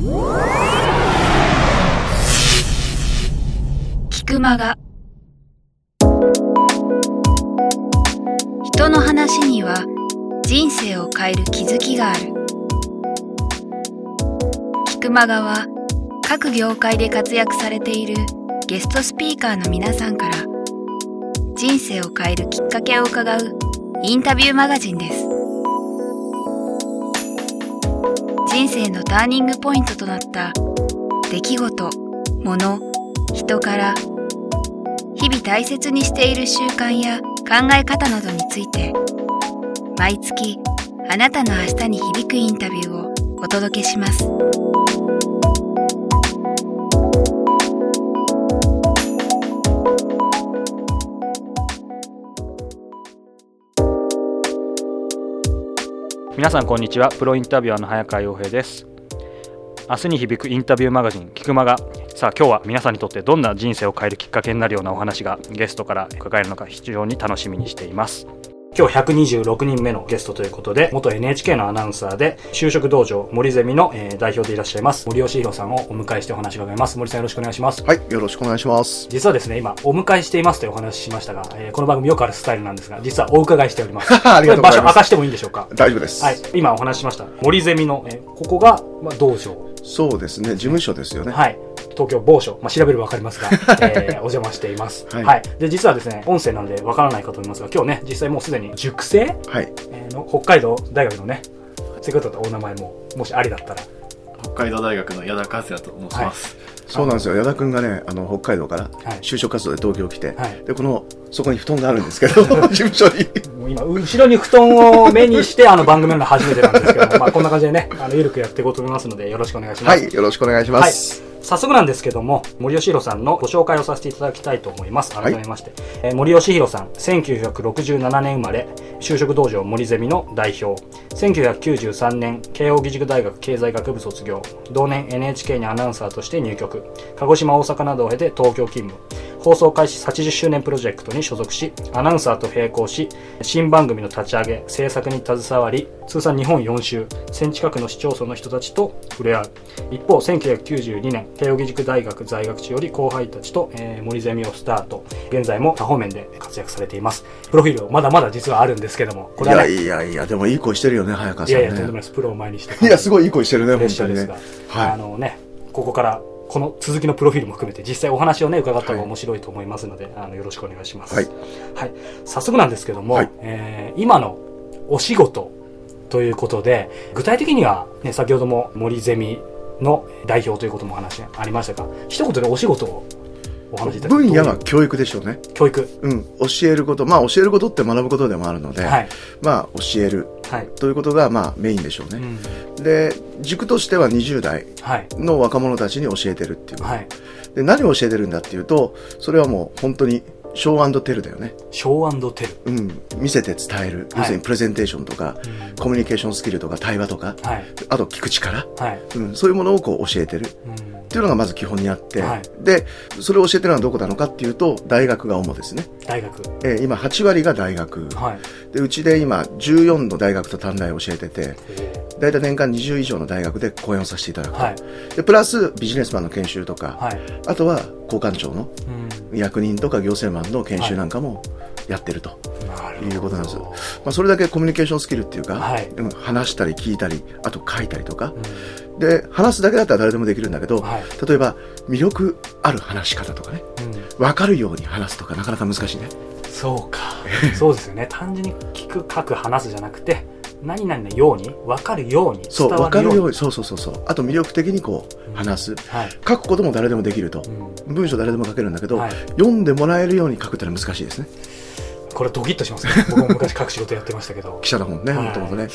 聞く間が人の話には人生を変える気づきがある。聞く間がは各業界で活躍されているゲストスピーカーの皆さんから人生を変えるきっかけを伺うインタビューマガジンです。人生のターニングポイントとなった。出来事、物、人から。日々大切にしている習慣や考え方などについて。毎月あなたの明日に響くインタビューをお届けします。皆さんこんにちは。プロインタビュアーの早川洋平です。明日に響くインタビューマガジン「菊間が」さあ今日は皆さんにとってどんな人生を変えるきっかけになるようなお話がゲストから伺えるのか非常に楽しみにしています。今日126人目のゲストということで、元 NHK のアナウンサーで、就職道場森ゼミの、えー代表でいらっしゃいます、森吉弘さんをお迎えしてお話を伺います。森さんよろしくお願いします。はい、よろしくお願いします。実はですね、今、お迎えしていますというお話ししましたが、えーこの番組よくあるスタイルなんですが、実はお伺いしております。ありがとうございます場所明かしてもいいんでしょうか？大丈夫です。はい、今お話ししました。森ゼミの、えーここが、まあ、道場。そうですね、事務所ですよね。はい。東京某所、まあ、調べればわかりますが、えーお邪魔しています。は。はいいで、実はですね、音声なのでわからないかと思いますが、今日ね、実際もうすでに塾生、はい。えーの北海道大学のね、そういうこととお名前も、もしありだったら、北海道大学の矢田和也と申します。そうなんですよ。矢田くんがね、あの、北海道からはい就職活動で東京来て、はいで、この、そこに布団があるんですけど、事務所に。今、後ろに布団を目にして、あの番組の初めてなんですけども、まあ、こんな感じでね、あの、ゆるくやっていこうと思いますので、よろしくお願いします。はい、よろしくお願いします。早速なんですけども、森吉弘さんのご紹介をさせていただきたいと思います。はい改めまして。えー森吉弘さん、1967年生まれ、就職道場森ゼミの代表。1993年、慶応義塾大学経済学部卒業。同年 NHK にアナウンサーとして入局。鹿児島、大阪などを経て東京勤務。放送開始80周年プロジェクトに所属し、アナウンサーと並行し、新番組の立ち上げ、制作に携わり、通算日本4周、1000近くの市町村の人たちと触れ合う。一方、1992年、慶應義塾大学在学中より後輩たちと、えー森ゼミをスタート。現在も多方面で活躍されています。プロフィール、まだまだ実はあるんですけども、こいやれはね、いやいや、でもいい声してるよね、早川さんいやいや、とんでもないね。です。プロを前にして。いや、すごいいい声してるね、本当にねシャーですが。、あはのね、ここから、この続きのプロフィールも含めて、実際お話をね、伺った方が面白いと思いますので、あの、よろしくお願いします。はい。はい。早速なんですけども、はいえー今のお仕事ということで、具体的には、ね、先ほども森ゼミの代表ということもお話ありましたが、一言でお仕事をお話しいい。ただく分野は教育でしょうね。教育。うん。教えること、まあ教えることって学ぶことでもあるので、はい。まあ教えるはい。ということが、まあメインでしょうね。うん。で、軸としては20代はい。の若者たちに教えてるっていうはい。で何を教えてるんだっていうとそれはもう本当にショーテルだよね、ショーテル。うん、見せて伝える、はい要するにプレゼンテーションとか、うんコミュニケーションスキルとか対話とかはい。あと聞く力、はい。うん、そういうものをこう教えてるっうんていうのがまず基本にあって、はいでそれを教えてるのはどこなのかっていうと大学が主ですね、大学。えー今8割が大学、はい。でうちで今14の大学と短大を教えてて大体年間20以上の大学で講演をさせていただくと、はい。でプラスビジネスマンの研修とか、はい。あとは交換庁のうん。役人とか行政マンの研修なんかもやってるということなんです、まあ、それだけコミュニケーションスキルっていうか、はい。うん話したり聞いたりあと書いたりとか。うん。で話すだけだったら誰でもできるんだけど、はい。例えば魅力ある話し方とかね。うん。分かるように話すとかなかなか難しいね。そうか。そうですよね。単純に聞く、書く、話すじゃなくて、何々のように、分かるように、そう伝わるように。分かるようにそうそうそうそう。あと魅力的にこう話す。はい。書くことも誰でもできると。うん。文章誰でも書けるんだけど、はい。読んでもらえるように書くってのは難しいですね。これドキッとしますね。僕も昔書く仕事やってましたけど。記者だもんねはい。もともとね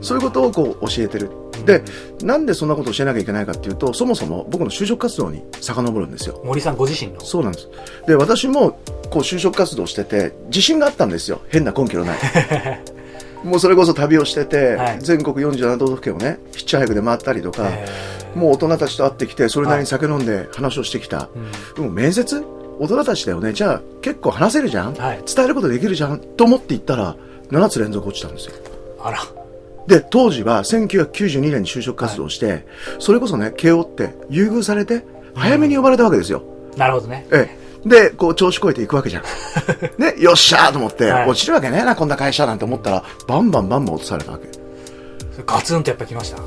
そういうことをこう教えてる。で、なんでそんなことを教えなきゃいけないかっていうとそもそも僕の就職活動に遡るんですよ。森さんご自身の？そうなんです。で私もこう就職活動してて自信があったんですよ。変な根拠のない もうそれこそ旅をしてて、はい。全国47都道府県をねヒッチハイクで回ったりとか、えー。もう大人たちと会ってきてそれなりに酒飲んで話をしてきた、うん。でも面接？大人たちだよね。じゃあ結構話せるじゃん、はい。伝えることできるじゃん？と思って行ったら7つ連続落ちたんですよ。あら。で、当時は1992年に就職活動をして、それこそね、慶応って優遇されて、早めに呼ばれたわけですよ。なるほどね。ええ。で、こう、調子こいていくわけじゃん。ね、よっしゃーと思って、はい落ちるわけねえな、こんな会社なんて思ったら、バンバンバンバン落とされたわけ。ガツンとやっぱきました？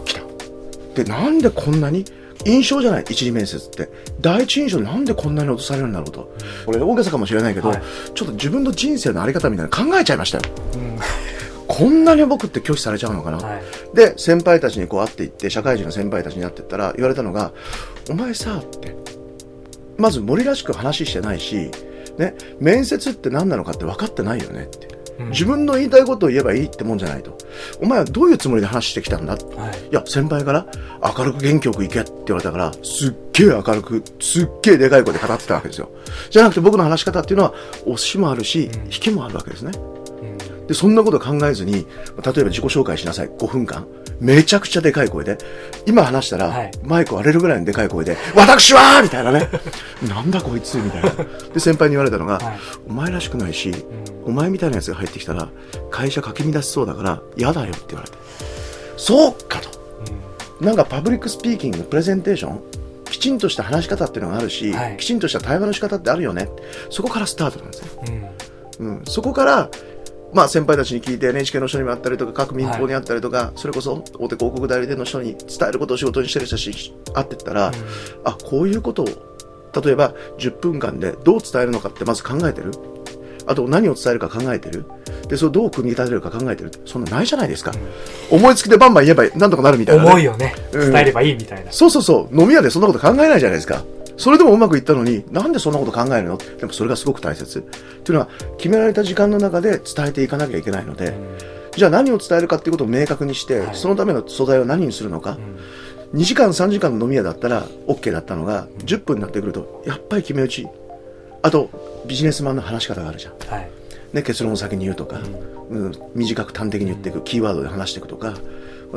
で、なんでこんなに？印象じゃない？一次面接って。第一印象なんでこんなに落とされるんだろうと。これ大げさかもしれないけど、はいちょっと自分の人生のあり方みたいなの考えちゃいましたよ。うん。こんなに僕って拒否されちゃうのかな？はい。で、先輩たちにこう会っていって、社会人の先輩たちに会ってったら、言われたのが、お前さ、って。まず森らしく話してないし、ね、面接って何なのかって分かってないよねって。うん自分の言いたいことを言えばいいってもんじゃないと。お前はどういうつもりで話してきたんだはい。いや、先輩から明るく元気よく行けって言われたから、すっげえ明るく、すっげえでかい声で語ってたわけですよ。じゃなくて僕の話し方っていうのは、押しもあるし、うん引きもあるわけですね。うん。で、そんなこと考えずに、例えば自己紹介しなさい。5分間。めちゃくちゃでかい声で。今話したら、はいマイク割れるぐらいのでかい声で、私はみたいなね。なんだこいつみたいな。で、先輩に言われたのが、はいお前らしくないし、うんお前みたいなやつが入ってきたら、会社かき乱しそうだから、嫌だよって言われて。そうかと。なんかパブリックスピーキング、プレゼンテーション、きちんとした話し方っていうのがあるし、はいきちんとした対話の仕方ってあるよね。そこからスタートなんですね。うん。うん。うん、そこから、まあ、先輩たちに聞いて NHK の人にもあったりとか各民放にあったりとか、それこそ大手広告代理店の人に伝えることを仕事にしてる人たちに会ってったら、あこういうことを例えば10分間でどう伝えるのかってまず考えてる？あと何を伝えるか考えてる？でそれをどう組み立てるか考えてる？そんなないじゃないですか、思いつきでバンバン言えばなんとかなるみたいな、ね、思いをね、うん。伝えればいいみたいな。そうそうそう。飲み屋でそんなこと考えないじゃないですかそれでもうまくいったのになんでそんなこと考えるの？でもそれがすごく大切。っていうのは決められた時間の中で伝えていかなきゃいけないので、じゃあ何を伝えるかっていうことを明確にして、はい。そのための素材を何にするのか、2時間3時間の飲み屋だったら OK だったのが10分になってくるとやっぱり決め打ち。あとビジネスマンの話し方があるじゃん、はい。ね、結論を先に言うとか、うん短く端的に言っていくキーワードで話していくとか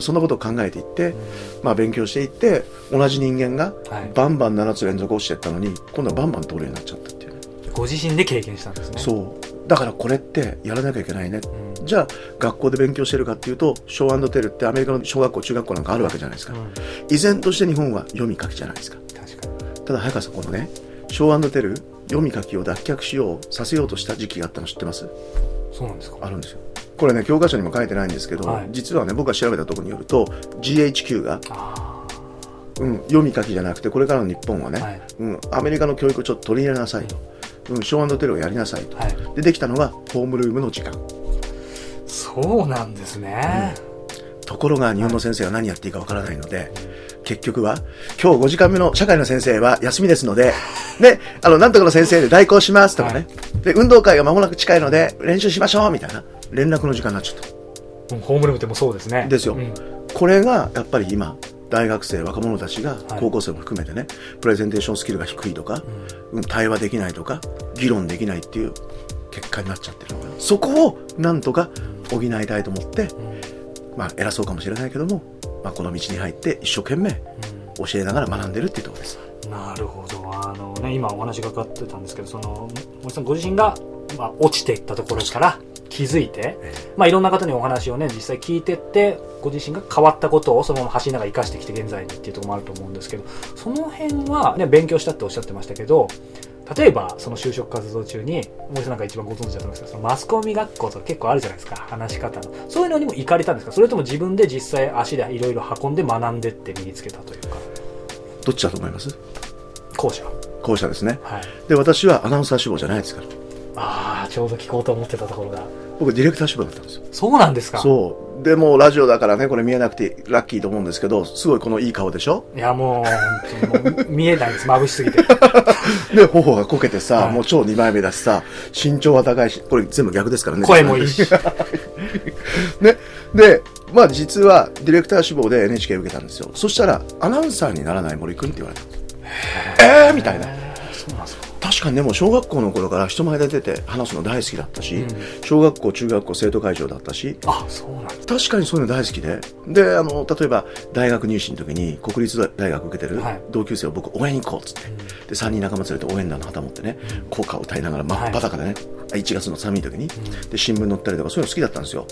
そんなことを考えていって、まあ、勉強していって同じ人間がはい。バンバン7つ連続落ちていったのに今度はバンバン通るようになっちゃったっていう。ねご自身で経験したんですね。そう。だからこれってやらなきゃいけないね、うん。じゃあ学校で勉強してるかっていうとショーテルってアメリカの小学校中学校なんかあるわけじゃないですか、うん。依然として日本は読み書きじゃないですか。確かに。ただ早川さんこのねショーテル読み書きを脱却しようさせようとした時期があったの知ってます？そうなんですか。あるんですよこれね教科書にも書いてないんですけど、はい。実はね僕が調べたところによると GHQ が、あうん、読み書きじゃなくてこれからの日本はね、はい。うん、アメリカの教育をちょっと取り入れなさいと、うん、ショーテルをやりなさいと。あ。はい。でできたのがホームルームの時間。そうなんですね。ところが日本の先生は何やっていいかわからないので、結局は、今日5時間目の社会の先生は休みですので、ね、あの、なんとかの先生で代行しますとかね、で、運動会が間もなく近いので練習しましょうみたいな連絡の時間になっちゃった。うんホームルームってもそうですね。ですようんこれがやっぱり今、大学生、若者たちがはい高校生も含めてね、プレゼンテーションスキルが低いとか、うん対話できないとか、議論できないっていう結果になっちゃってるのかな。そこをなんとか補いたいと思って、まあ偉そうかもしれないけども、まあこの道に入って一生懸命教えながら学んでるっていうところです。なるほど。あのね、今お話がかかってたんですけど、その、森さんご自身が、まあ、落ちていったところから気づいて、まあ、いろんな方にお話をね、実際聞いてって、ご自身が変わったことをそのまま走りながら生かしてきて現在にっていうところもあると思うんですけど、その辺はね、勉強したっておっしゃってましたけど、例えば、その就職活動中に、森さんなんか一番ご存知だと思いますけど、そのマスコミ学校とか結構あるじゃないですか、話し方の。そういうのにも行かれたんですか？それとも自分で実際足でいろいろ運んで学んでって身につけたというか、どっちだと思います？後者。後者ですね。はい。で、私はアナウンサー志望じゃないですから。ああ、ちょうど聞こうと思ってたところが。僕ディレクター志望だったんですよ。そうなんですか？そう。でもうラジオだからね、これ見えなくてラッキーと思うんですけど、すごいこのいい顔でしょ？いや、もう、本当にもう見えないです。眩しすぎて。で、頬がこけてさ、はいもう超2枚目だしさ、身長は高いし、これ全部逆ですからね。声もいいし。ね。で、まあ実はディレクター志望で NHK 受けたんですよ。そしたら、アナウンサーにならない森くんって言われた。えーみたいな。確かにでも小学校の頃から人前で出て話すの大好きだったし、うん小学校、中学校生徒会長だったし、あ、そうなん確かにそういうの大好きで。で、あの、例えば大学入試の時に国立大学受けてるはい同級生を僕応援に行こうっつって。で、3人仲間連れて応援団の旗持ってね、校歌を歌いながら真っ裸でね、1月の寒い時に。で、新聞載ったりとか、そういうの好きだったんですよ。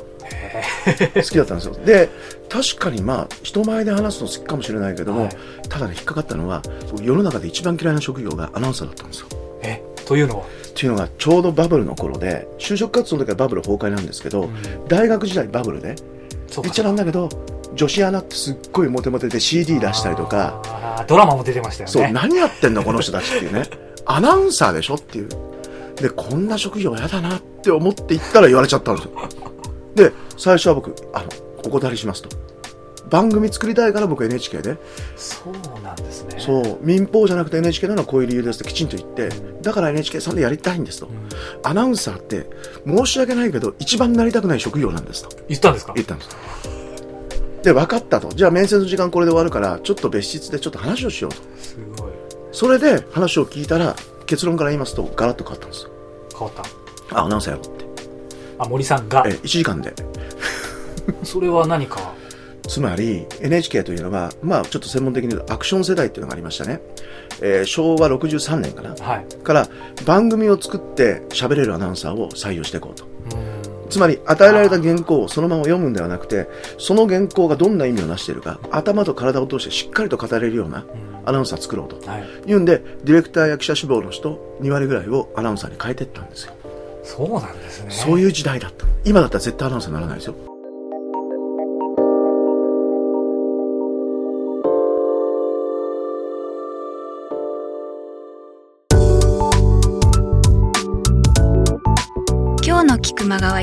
好きだったんですよ。で、確かにまあ、人前で話すの好きかもしれないけども、はいただね、引っかかったのは、世の中で一番嫌いな職業がアナウンサーだったんですよ。え、というのは？っていうのが、ちょうどバブルの頃で、就職活動の時はバブル崩壊なんですけど、大学時代バブルで、そうめっちゃなんだけど、女子アナってすっごいモテモテで CD 出したりとか、ドラマも出てましたよね。そう、何やってんのこの人たちっていうね。アナウンサーでしょっていう。で、こんな職業嫌だなって思って行ったら言われちゃったんですよ。で、最初は僕、あの、お断りしますと。番組作りたいから僕 NHK で、そうなんですね。そう、民放じゃなくて NHK なのはこういう理由ですってきちんと言って、だから NHK さんでやりたいんですと。アナウンサーって、申し訳ないけど、一番なりたくない職業なんですと。言ったんですか？言ったんです。で、分かったと。じゃあ面接の時間これで終わるから、ちょっと別室でちょっと話をしようと。すごい。それで話を聞いたら、結論から言いますと、ガラッと変わったんですよ。変わった？あ、アナウンサーやろうって。あ、森さんが？え、。1時間で。それは何か。つまり、NHK というのは、まあ、ちょっと専門的に言うと、アクション世代っていうのがありましたね。えー昭和63年かな。はい。から、番組を作って喋れるアナウンサーを採用していこうと。うんつまり、与えられた原稿をそのまま読むんではなくて、その原稿がどんな意味を成しているか、頭と体を通してしっかりと語れるようなアナウンサーを作ろうと。はい。いうんで、ディレクターや記者志望の人、2割ぐらいをアナウンサーに変えていったんですよ。そうなんですね。そういう時代だった。今だったら絶対アナウンサーにならないですよ。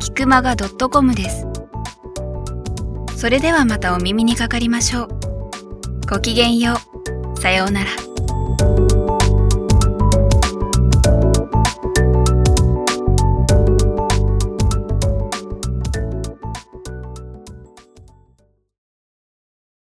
キクマガ .com です。それではまたお耳にかかりましょう。ごきげんよう。さようなら。